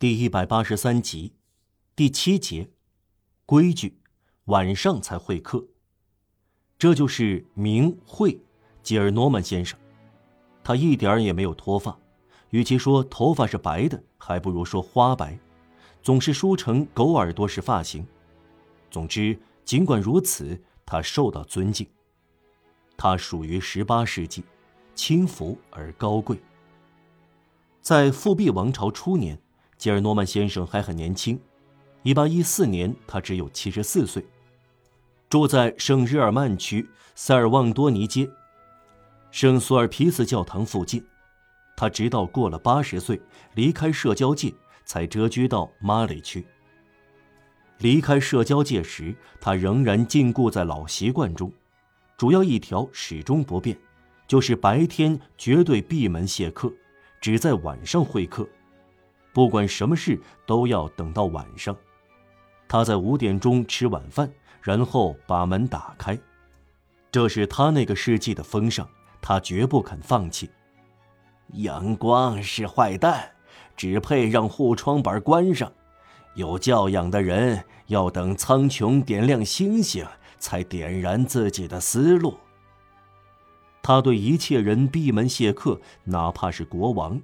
第一百八十三集，第七节，规矩，晚上才会客。这就是明慧吉尔诺曼先生，他一点儿也没有脱发，与其说头发是白的，还不如说花白，总是梳成狗耳朵式发型。总之，尽管如此，他受到尊敬。他属于十八世纪，轻浮而高贵。在复辟王朝初年。吉尔诺曼先生还很年轻，1814年他只有74岁，住在圣日耳曼区塞尔旺多尼街圣苏尔皮斯教堂附近。他直到过了80岁，离开社交界，才谪居到马里区。离开社交界时，他仍然禁锢在老习惯中，主要一条始终不变，就是白天绝对闭门谢客，只在晚上会客。不管什么事都要等到晚上，他在五点钟吃晚饭，然后把门打开。这是他那个世纪的风尚，他绝不肯放弃。阳光是坏蛋，只配让护窗板关上。有教养的人要等苍穹点亮星星，才点燃自己的思路。他对一切人闭门谢客，哪怕是国王，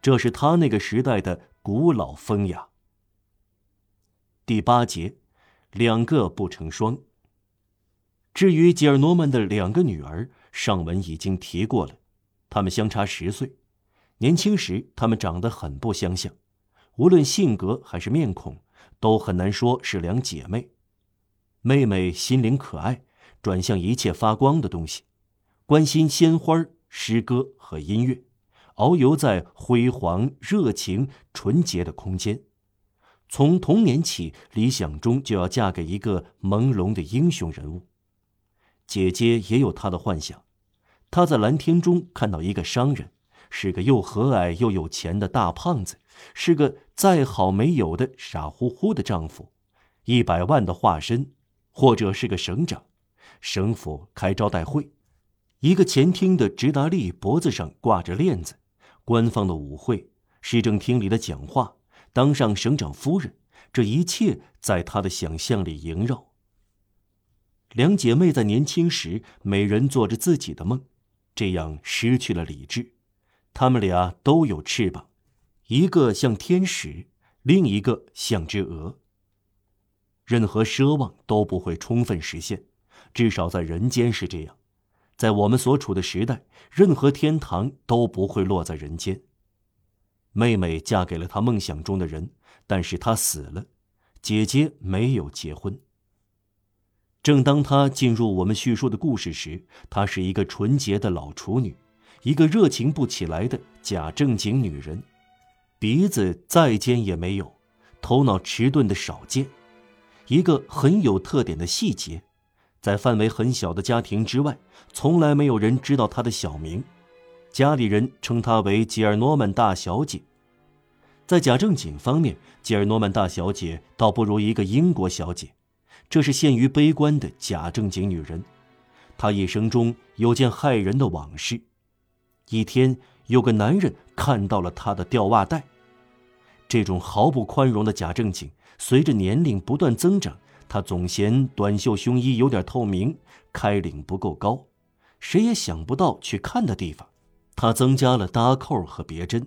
这是他那个时代的。古老风雅。第八节，两个不成双。至于吉尔诺曼的两个女儿，上文已经提过了，她们相差十岁，年轻时她们长得很不相像，无论性格还是面孔，都很难说是两姐妹。妹妹心灵可爱，转向一切发光的东西，关心鲜花、诗歌和音乐。遨游在辉煌、热情、纯洁的空间，从童年起，理想中就要嫁给一个朦胧的英雄人物。姐姐也有她的幻想，她在蓝天中看到一个商人，是个又和蔼又有钱的大胖子，是个再好没有的傻乎乎的丈夫，一百万的化身，或者是个省长，省府开招待会，一个前厅的直达利脖子上挂着链子。官方的舞会，市政厅里的讲话，当上省长夫人，这一切在他的想象里萦绕。两姐妹在年轻时，每人做着自己的梦，这样失去了理智。她们俩都有翅膀，一个像天使，另一个像只鹅。任何奢望都不会充分实现，至少在人间是这样。在我们所处的时代，任何天堂都不会落在人间。妹妹嫁给了她梦想中的人，但是她死了。姐姐没有结婚。正当她进入我们叙述的故事时，她是一个纯洁的老处女，一个热情不起来的假正经女人，鼻子再尖也没有，头脑迟钝的少见。一个很有特点的细节。在范围很小的家庭之外，从来没有人知道她的小名，家里人称她为吉尔诺曼大小姐。在假正经方面，吉尔诺曼大小姐倒不如一个英国小姐，这是限于悲观的假正经女人。她一生中有件骇人的往事：一天，有个男人看到了她的吊袜带。这种毫不宽容的假正经，随着年龄不断增长。他总嫌短袖胸衣有点透明，开领不够高，谁也想不到去看的地方。他增加了搭扣和别针。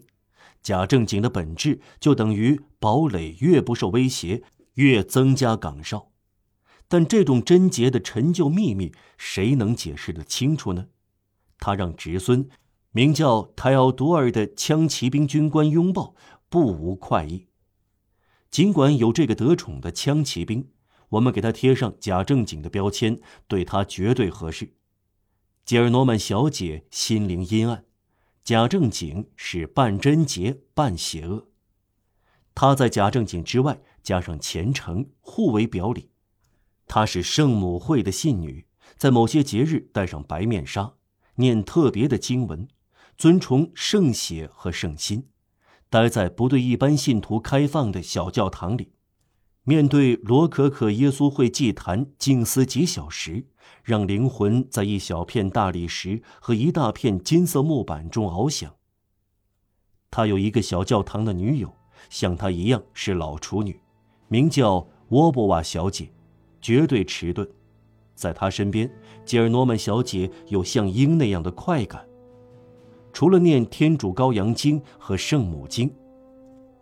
假正经的本质就等于堡垒越不受威胁，越增加岗哨。但这种贞洁的陈旧秘密，谁能解释得清楚呢？他让侄孙，名叫泰奥多尔的枪骑兵军官拥抱，不无快意。尽管有这个得宠的枪骑兵。我们给他贴上假正经的标签，对他绝对合适。吉尔诺曼小姐心灵阴暗，假正经是半贞洁半邪恶。她在假正经之外加上虔诚，互为表里。她是圣母会的信女，在某些节日戴上白面纱，念特别的经文，尊崇圣血和圣心，待在不对一般信徒开放的小教堂里。面对罗可可耶稣会祭坛静思几小时，让灵魂在一小片大理石和一大片金色木板中翱翔。他有一个小教堂的女友，像她一样是老处女，名叫沃波瓦小姐，绝对迟钝。在她身边，吉尔诺曼小姐有像鹰那样的快感。除了念天主羔羊经和圣母经，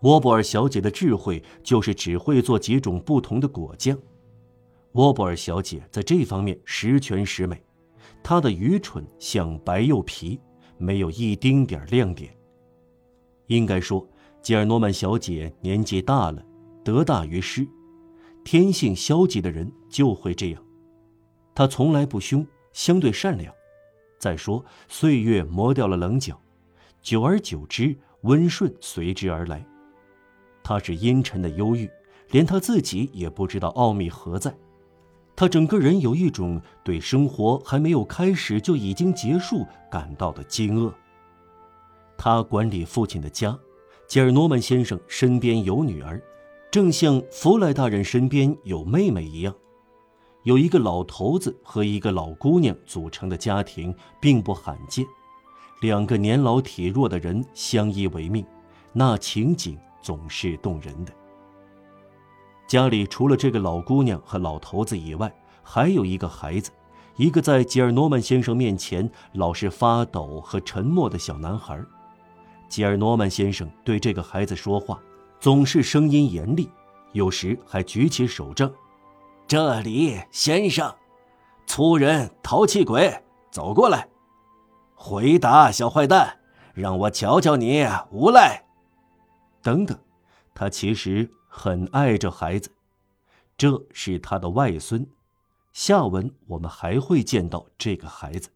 沃布尔小姐的智慧就是只会做几种不同的果酱。沃布尔小姐在这方面十全十美，她的愚蠢像白釉皮，没有一丁点亮点。应该说，吉尔诺曼小姐年纪大了，得大于失，天性消极的人就会这样。她从来不凶，相对善良。再说，岁月磨掉了棱角，久而久之，温顺随之而来。他是阴沉的忧郁，连他自己也不知道奥秘何在。他整个人有一种对生活还没有开始就已经结束感到的惊愕。他管理父亲的家，吉尔诺曼先生身边有女儿，正像弗莱大人身边有妹妹一样。有一个老头子和一个老姑娘组成的家庭并不罕见，两个年老体弱的人相依为命，那情景总是动人的。家里除了这个老姑娘和老头子以外，还有一个孩子，一个在吉尔诺曼先生面前老是发抖和沉默的小男孩。吉尔诺曼先生对这个孩子说话，总是声音严厉，有时还举起手杖。这里，先生，粗人、淘气鬼，走过来，回答，小坏蛋，让我瞧瞧你无赖。等等，他其实很爱这孩子，这是他的外孙。下文我们还会见到这个孩子。